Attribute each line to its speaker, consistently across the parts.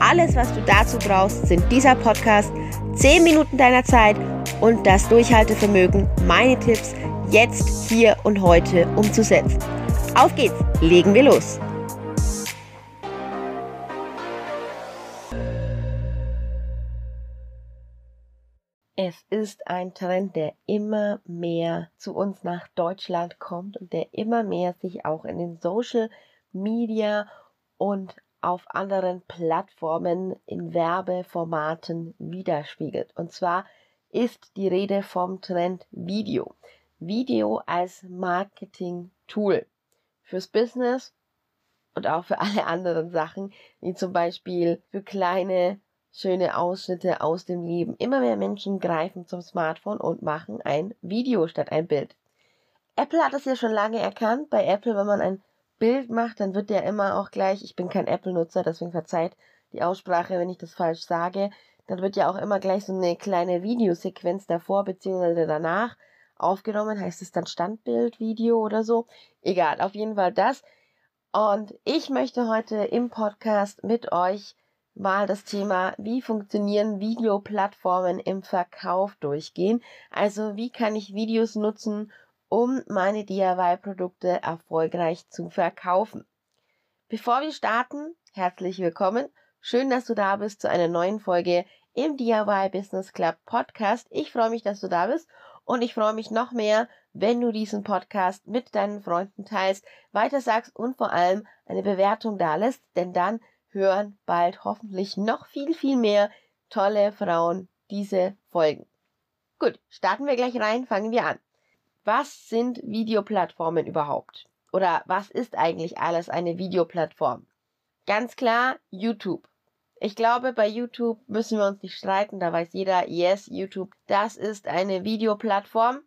Speaker 1: Alles, was du dazu brauchst, sind dieser Podcast, 10 Minuten deiner Zeit und das Durchhaltevermögen, meine Tipps jetzt, hier und heute umzusetzen. Auf geht's, legen wir los. Es ist ein Trend, der immer mehr zu uns nach Deutschland kommt und der immer mehr sich auch in den Social Media und auf anderen Plattformen in Werbeformaten widerspiegelt. Und zwar ist die Rede vom Trend Video. Video als Marketing-Tool fürs Business und auch für alle anderen Sachen, wie zum Beispiel für kleine schöne Ausschnitte aus dem Leben. Immer mehr Menschen greifen zum Smartphone und machen ein Video statt ein Bild. Apple hat das ja schon lange erkannt. Bei Apple, wenn man ein Bild macht, dann wird der immer auch gleich, ich bin kein Apple-Nutzer, deswegen verzeiht die Aussprache, wenn ich das falsch sage, dann wird ja auch immer gleich so eine kleine Videosequenz davor bzw. danach aufgenommen. Heißt es dann Standbildvideo oder so? Egal, auf jeden Fall das. Und ich möchte heute im Podcast mit euch mal das Thema, wie funktionieren Videoplattformen im Verkauf durchgehen. Also wie kann ich Videos nutzen, um meine DIY-Produkte erfolgreich zu verkaufen. Bevor wir starten, herzlich willkommen. Schön, dass du da bist zu einer neuen Folge im DIY Business Club Podcast. Ich freue mich, dass du da bist und ich freue mich noch mehr, wenn du diesen Podcast mit deinen Freunden teilst, weitersagst und vor allem eine Bewertung da lässt, denn dann hören bald hoffentlich noch viel, viel mehr tolle Frauen diese Folgen. Gut, starten wir gleich rein, fangen wir an. Was sind Videoplattformen überhaupt? Oder was ist eigentlich alles eine Videoplattform? Ganz klar, YouTube. Ich glaube, bei YouTube müssen wir uns nicht streiten, da weiß jeder, yes, YouTube, das ist eine Videoplattform.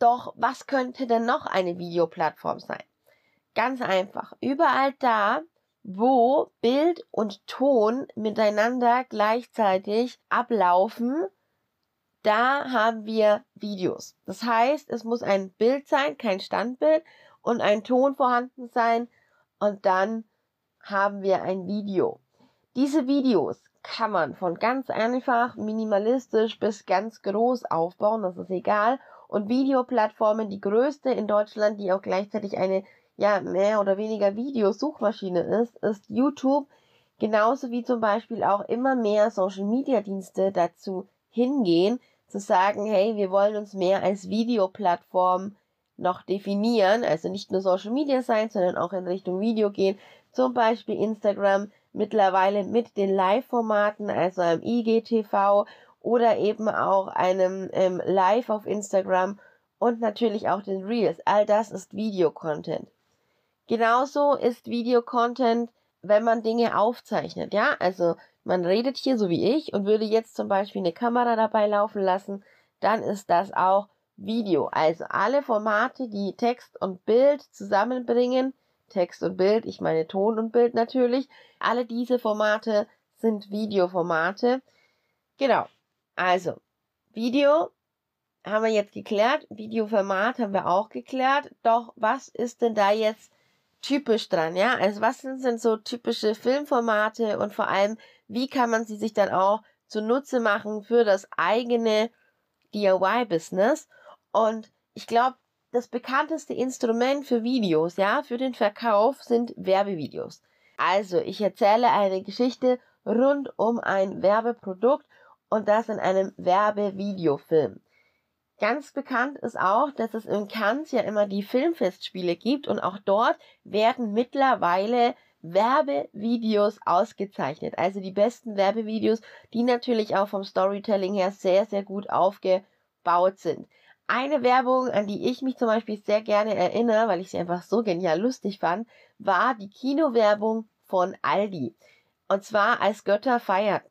Speaker 1: Doch was könnte denn noch eine Videoplattform sein? Ganz einfach, überall da, wo Bild und Ton miteinander gleichzeitig ablaufen, da haben wir Videos. Das heißt, es muss ein Bild sein, kein Standbild und ein Ton vorhanden sein und dann haben wir ein Video. Diese Videos kann man von ganz einfach minimalistisch bis ganz groß aufbauen, das ist egal. Und Videoplattformen, die größte in Deutschland, die auch gleichzeitig eine ja mehr oder weniger Videosuchmaschine ist, ist YouTube. Genauso wie zum Beispiel auch immer mehr Social Media Dienste dazu hingehen, zu sagen, hey, wir wollen uns mehr als Videoplattform noch definieren, also nicht nur Social Media sein, sondern auch in Richtung Video gehen, zum Beispiel Instagram mittlerweile mit den Live-Formaten, also einem IGTV oder eben auch einem ähm, Live auf Instagram und natürlich auch den Reels. All das ist Videocontent. Genauso ist Videocontent, wenn man Dinge aufzeichnet, ja, also man redet hier so wie ich und würde jetzt zum Beispiel eine Kamera dabei laufen lassen, dann ist das auch Video. Also alle Formate, die Text und Bild zusammenbringen, Text und Bild, ich meine Ton und Bild natürlich, alle diese Formate sind Videoformate. Genau. Also, Video haben wir jetzt geklärt, Videoformat haben wir auch geklärt. Doch was ist denn da jetzt typisch dran, ja? Also was sind, sind so typische Filmformate und vor allem, wie kann man sie sich dann auch zunutze machen für das eigene DIY-Business? Und ich glaube, das bekannteste Instrument für Videos, ja, für den Verkauf sind Werbevideos. Also, ich erzähle eine Geschichte rund um ein Werbeprodukt und das in einem Werbevideofilm. Ganz bekannt ist auch, dass es in Cannes ja immer die Filmfestspiele gibt und auch dort werden mittlerweile Werbevideos ausgezeichnet. Also die besten Werbevideos, die natürlich auch vom Storytelling her sehr, sehr gut aufgebaut sind. Eine Werbung, an die ich mich zum Beispiel sehr gerne erinnere, weil ich sie einfach so genial lustig fand, war die Kinowerbung von Aldi. Und zwar als Götter feiert.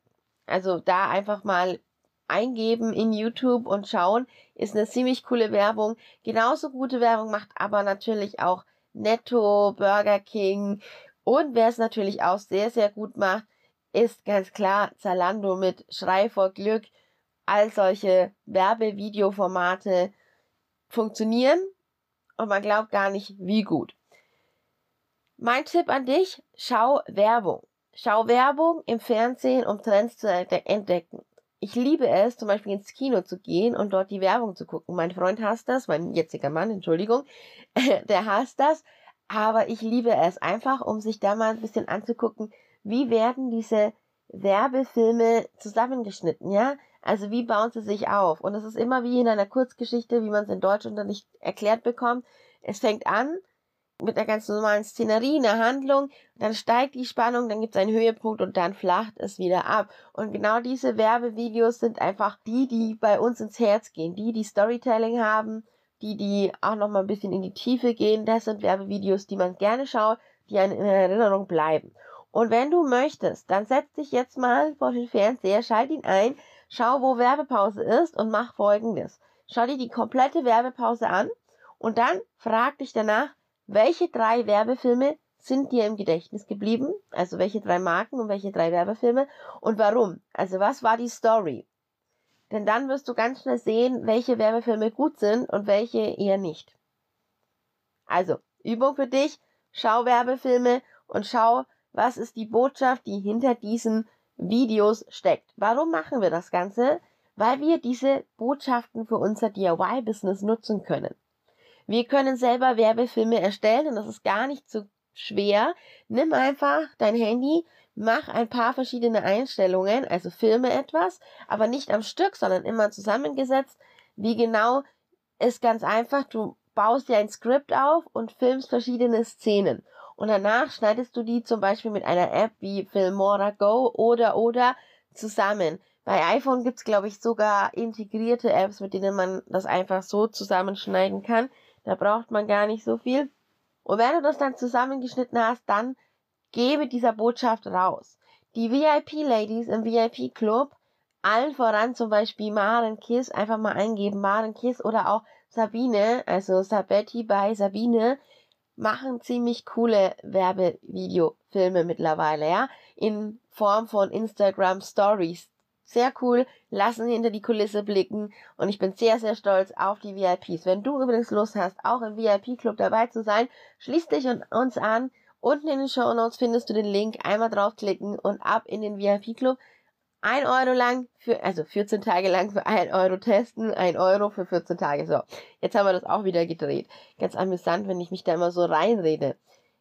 Speaker 1: Also da einfach mal eingeben in YouTube und schauen, ist eine ziemlich coole Werbung. Genauso gute Werbung macht aber natürlich auch Netto, Burger King und wer es natürlich auch sehr, sehr gut macht, ist ganz klar Zalando mit Schrei vor Glück. All solche Werbevideoformate funktionieren und man glaubt gar nicht, wie gut. Mein Tipp an dich, schau Werbung. Schau Werbung im Fernsehen, um Trends zu entdecken. Ich liebe es, zum Beispiel ins Kino zu gehen und dort die Werbung zu gucken. Mein Freund hasst das, mein jetziger Mann, Entschuldigung, der hasst das. Aber ich liebe es einfach, um sich da mal ein bisschen anzugucken, wie werden diese Werbefilme zusammengeschnitten, ja? Also wie bauen sie sich auf? Und es ist immer wie in einer Kurzgeschichte, wie man es in Deutschunterricht erklärt bekommt. Es fängt an mit einer ganz normalen Szenerie, einer Handlung, dann steigt die Spannung, dann gibt es einen Höhepunkt und dann flacht es wieder ab. Und genau diese Werbevideos sind einfach die, die bei uns ins Herz gehen, die, die Storytelling haben, die, die auch noch mal ein bisschen in die Tiefe gehen. Das sind Werbevideos, die man gerne schaut, die einem in Erinnerung bleiben. Und wenn du möchtest, dann setz dich jetzt mal vor den Fernseher, schalt ihn ein, schau, wo Werbepause ist und mach folgendes. Schau dir die komplette Werbepause an und dann frag dich danach, welche drei Werbefilme sind dir im Gedächtnis geblieben? Also welche drei Marken und welche drei Werbefilme und warum? Also was war die Story? Denn dann wirst du ganz schnell sehen, welche Werbefilme gut sind und welche eher nicht. Also, Übung für dich, schau Werbefilme und schau, was ist die Botschaft, die hinter diesen Videos steckt. Warum machen wir das Ganze? Weil wir diese Botschaften für unser DIY-Business nutzen können. Wir können selber Werbefilme erstellen und das ist gar nicht so schwer. Nimm einfach dein Handy, mach ein paar verschiedene Einstellungen, also filme etwas, aber nicht am Stück, sondern immer zusammengesetzt. Wie genau ist ganz einfach. Du baust dir ein Skript auf und filmst verschiedene Szenen. Und danach schneidest du die zum Beispiel mit einer App wie Filmora Go oder oder zusammen. Bei iPhone gibt's glaube ich, sogar integrierte Apps, mit denen man das einfach so zusammenschneiden kann. Da braucht man gar nicht so viel. Und wenn du das dann zusammengeschnitten hast, dann gebe dieser Botschaft raus. Die VIP-Ladies im VIP-Club, allen voran zum Beispiel Maren Kiss, einfach mal eingeben, Maren Kiss oder auch Sabine, also Sabetti bei Sabine, machen ziemlich coole Werbevideofilme mittlerweile, ja, in Form von Instagram Stories sehr cool, lassen hinter die Kulisse blicken und ich bin sehr, sehr stolz auf die VIPs. Wenn du übrigens Lust hast, auch im VIP-Club dabei zu sein, schließ dich uns an. Unten in den Show Notes findest du den Link. Einmal draufklicken und ab in den VIP-Club. Ein Euro lang für, also 14 Tage lang für ein Euro testen, ein Euro für 14 Tage. So, jetzt haben wir das auch wieder gedreht. Ganz amüsant, wenn ich mich da immer so reinrede.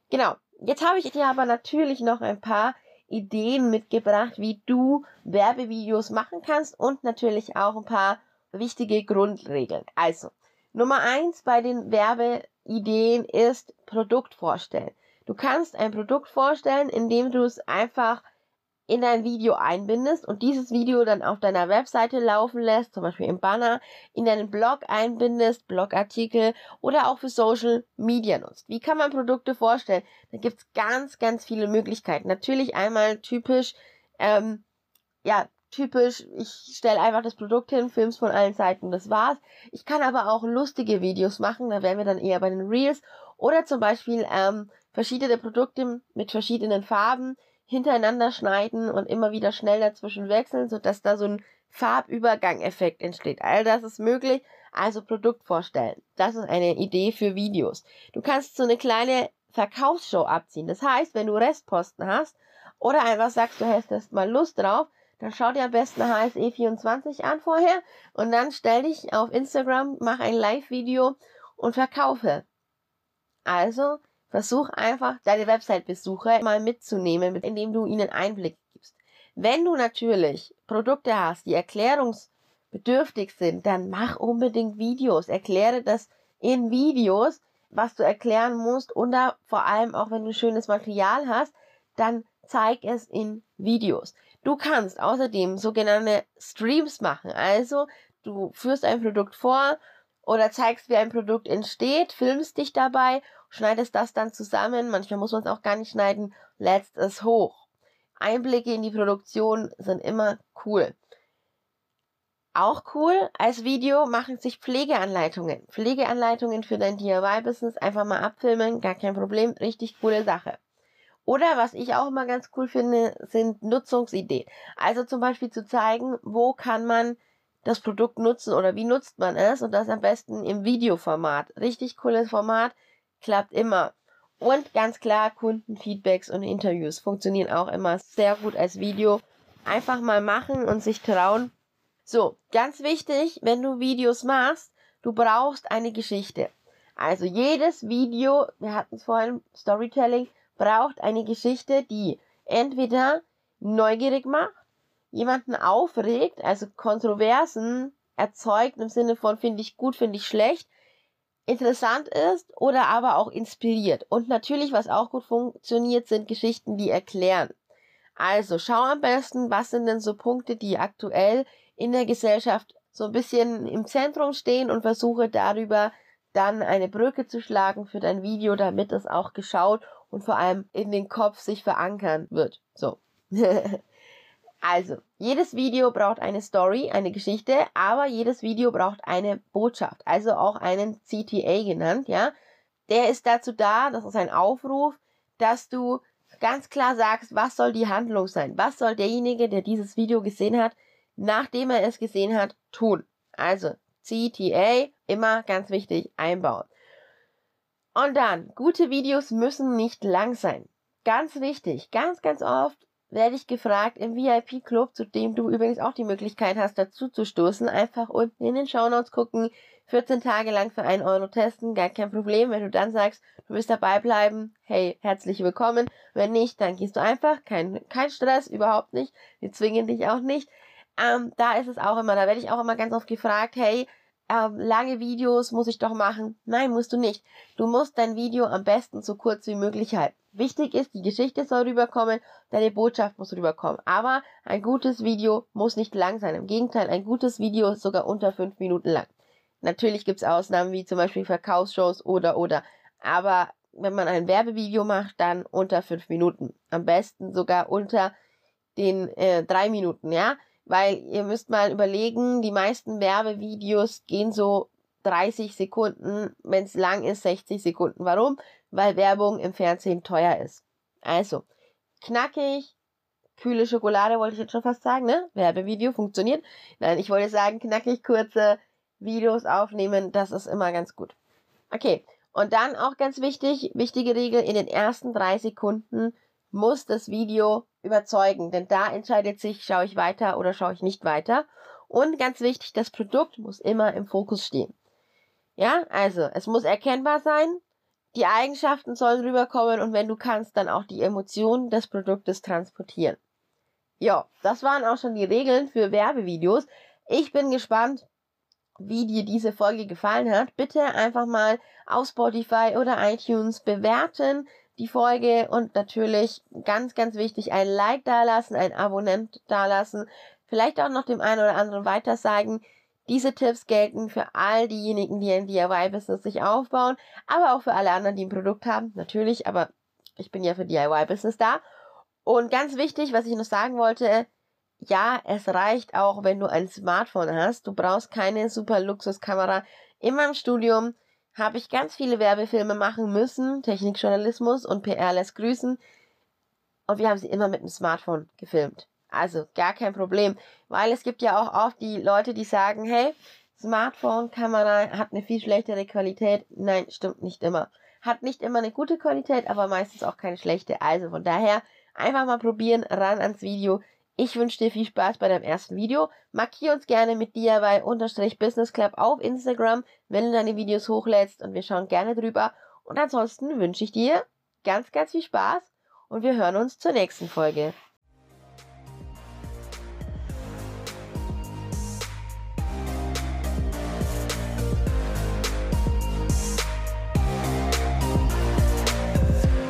Speaker 1: Genau. Jetzt habe ich dir aber natürlich noch ein paar Ideen mitgebracht, wie du Werbevideos machen kannst und natürlich auch ein paar wichtige Grundregeln. Also, Nummer eins bei den Werbeideen ist Produkt vorstellen. Du kannst ein Produkt vorstellen, indem du es einfach in dein Video einbindest und dieses Video dann auf deiner Webseite laufen lässt, zum Beispiel im Banner, in deinen Blog einbindest, Blogartikel oder auch für Social Media nutzt. Wie kann man Produkte vorstellen? Da gibt's ganz, ganz viele Möglichkeiten. Natürlich einmal typisch, ähm, ja, typisch, ich stelle einfach das Produkt hin, films von allen Seiten, das war's. Ich kann aber auch lustige Videos machen, da wären wir dann eher bei den Reels oder zum Beispiel ähm, verschiedene Produkte mit verschiedenen Farben hintereinander schneiden und immer wieder schnell dazwischen wechseln, sodass da so ein Farbübergang-Effekt entsteht. All das ist möglich. Also Produkt vorstellen. Das ist eine Idee für Videos. Du kannst so eine kleine Verkaufsshow abziehen. Das heißt, wenn du Restposten hast oder einfach sagst, du hättest mal Lust drauf, dann schau dir am besten HSE24 an vorher und dann stell dich auf Instagram, mach ein Live-Video und verkaufe. Also Versuch einfach, deine Website-Besucher mal mitzunehmen, indem du ihnen Einblick gibst. Wenn du natürlich Produkte hast, die erklärungsbedürftig sind, dann mach unbedingt Videos. Erkläre das in Videos, was du erklären musst und da vor allem auch, wenn du schönes Material hast, dann zeig es in Videos. Du kannst außerdem sogenannte Streams machen. Also du führst ein Produkt vor oder zeigst, wie ein Produkt entsteht, filmst dich dabei schneidest das dann zusammen, manchmal muss man es auch gar nicht schneiden, lädst es hoch. Einblicke in die Produktion sind immer cool. Auch cool, als Video machen sich Pflegeanleitungen. Pflegeanleitungen für dein DIY-Business einfach mal abfilmen, gar kein Problem, richtig coole Sache. Oder was ich auch immer ganz cool finde, sind Nutzungsideen. Also zum Beispiel zu zeigen, wo kann man das Produkt nutzen oder wie nutzt man es und das am besten im Videoformat. Richtig cooles Format, klappt immer. Und ganz klar, Kundenfeedbacks und Interviews funktionieren auch immer sehr gut als Video. Einfach mal machen und sich trauen. So, ganz wichtig, wenn du Videos machst, du brauchst eine Geschichte. Also jedes Video, wir hatten es vorhin, Storytelling, braucht eine Geschichte, die entweder neugierig macht, jemanden aufregt, also Kontroversen erzeugt im Sinne von finde ich gut, finde ich schlecht, interessant ist oder aber auch inspiriert. Und natürlich, was auch gut funktioniert, sind Geschichten, die erklären. Also schau am besten, was sind denn so Punkte, die aktuell in der Gesellschaft so ein bisschen im Zentrum stehen und versuche darüber dann eine Brücke zu schlagen für dein Video, damit es auch geschaut und vor allem in den Kopf sich verankern wird. So. also, jedes Video braucht eine Story, eine Geschichte, aber jedes Video braucht eine Botschaft, also auch einen CTA genannt, ja. Der ist dazu da, das ist ein Aufruf, dass du ganz klar sagst, was soll die Handlung sein? Was soll derjenige, der dieses Video gesehen hat, nachdem er es gesehen hat, tun? Also, CTA, immer ganz wichtig, einbauen. Und dann, gute Videos müssen nicht lang sein. Ganz wichtig, ganz, ganz oft werde ich gefragt im VIP-Club, zu dem du übrigens auch die Möglichkeit hast, dazu zu stoßen. Einfach unten in den Shownotes gucken, 14 Tage lang für 1 Euro testen, gar kein Problem. Wenn du dann sagst, du willst dabei bleiben, hey, herzlich willkommen. Wenn nicht, dann gehst du einfach, kein, kein Stress, überhaupt nicht. Wir zwingen dich auch nicht. Ähm, da ist es auch immer, da werde ich auch immer ganz oft gefragt, hey, ähm, lange Videos muss ich doch machen. Nein, musst du nicht. Du musst dein Video am besten so kurz wie möglich halten. Wichtig ist, die Geschichte soll rüberkommen, deine Botschaft muss rüberkommen. Aber ein gutes Video muss nicht lang sein. Im Gegenteil, ein gutes Video ist sogar unter fünf Minuten lang. Natürlich gibt's Ausnahmen wie zum Beispiel Verkaufsshows oder oder. Aber wenn man ein Werbevideo macht, dann unter fünf Minuten. Am besten sogar unter den äh, drei Minuten, ja weil ihr müsst mal überlegen, die meisten Werbevideos gehen so 30 Sekunden, wenn es lang ist 60 Sekunden. Warum? Weil Werbung im Fernsehen teuer ist. Also, knackig, kühle Schokolade wollte ich jetzt schon fast sagen, ne? Werbevideo funktioniert. Nein, ich wollte sagen, knackig kurze Videos aufnehmen, das ist immer ganz gut. Okay, und dann auch ganz wichtig, wichtige Regel, in den ersten drei Sekunden muss das Video überzeugen, denn da entscheidet sich, schaue ich weiter oder schaue ich nicht weiter. Und ganz wichtig, das Produkt muss immer im Fokus stehen. Ja, also es muss erkennbar sein, die Eigenschaften sollen rüberkommen und wenn du kannst, dann auch die Emotionen des Produktes transportieren. Ja, das waren auch schon die Regeln für Werbevideos. Ich bin gespannt, wie dir diese Folge gefallen hat. Bitte einfach mal auf Spotify oder iTunes bewerten, die Folge und natürlich ganz, ganz wichtig, ein Like dalassen, ein Abonnent dalassen, vielleicht auch noch dem einen oder anderen weitersagen. Diese Tipps gelten für all diejenigen, die ein DIY-Business sich aufbauen, aber auch für alle anderen, die ein Produkt haben, natürlich, aber ich bin ja für DIY-Business da. Und ganz wichtig, was ich noch sagen wollte, ja, es reicht auch, wenn du ein Smartphone hast. Du brauchst keine super Luxuskamera. In meinem Studium habe ich ganz viele Werbefilme machen müssen, Technikjournalismus und PR lässt grüßen. Und wir haben sie immer mit dem Smartphone gefilmt. Also gar kein Problem, weil es gibt ja auch oft die Leute, die sagen, hey, Smartphone-Kamera hat eine viel schlechtere Qualität. Nein, stimmt nicht immer. Hat nicht immer eine gute Qualität, aber meistens auch keine schlechte. Also von daher einfach mal probieren, ran ans Video. Ich wünsche dir viel Spaß bei deinem ersten Video. Markier uns gerne mit DIY-Business Club auf Instagram, wenn du deine Videos hochlädst und wir schauen gerne drüber. Und ansonsten wünsche ich dir ganz, ganz viel Spaß und wir hören uns zur nächsten Folge.